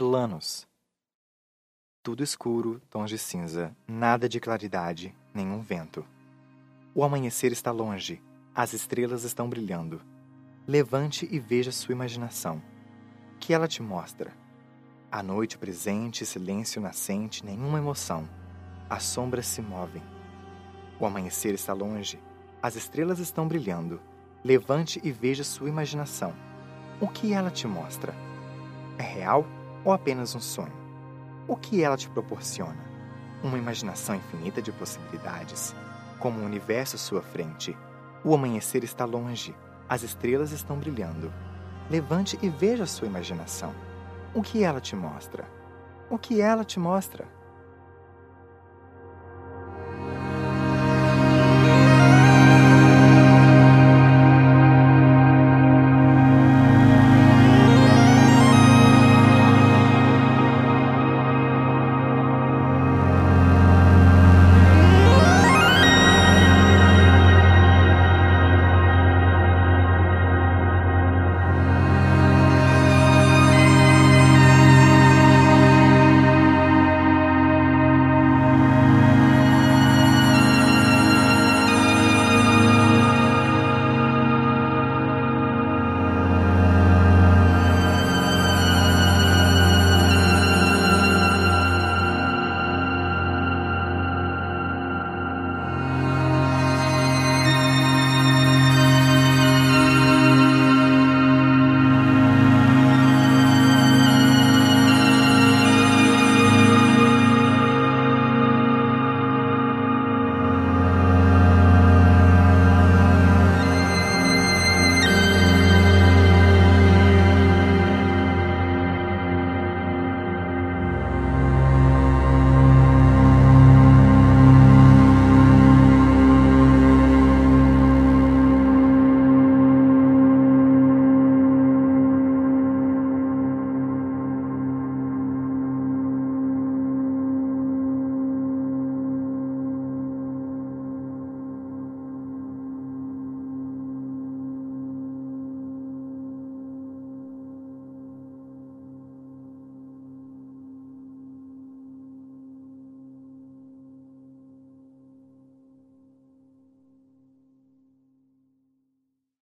Planos. Tudo escuro, tons de cinza, nada de claridade, nenhum vento. O amanhecer está longe, as estrelas estão brilhando. Levante e veja sua imaginação. Que ela te mostra. A noite presente, silêncio nascente, nenhuma emoção. As sombras se movem. O amanhecer está longe, as estrelas estão brilhando. Levante e veja sua imaginação. O que ela te mostra? É real? Ou apenas um sonho? O que ela te proporciona? Uma imaginação infinita de possibilidades, como um universo à sua frente. O amanhecer está longe, as estrelas estão brilhando. Levante e veja a sua imaginação. O que ela te mostra? O que ela te mostra?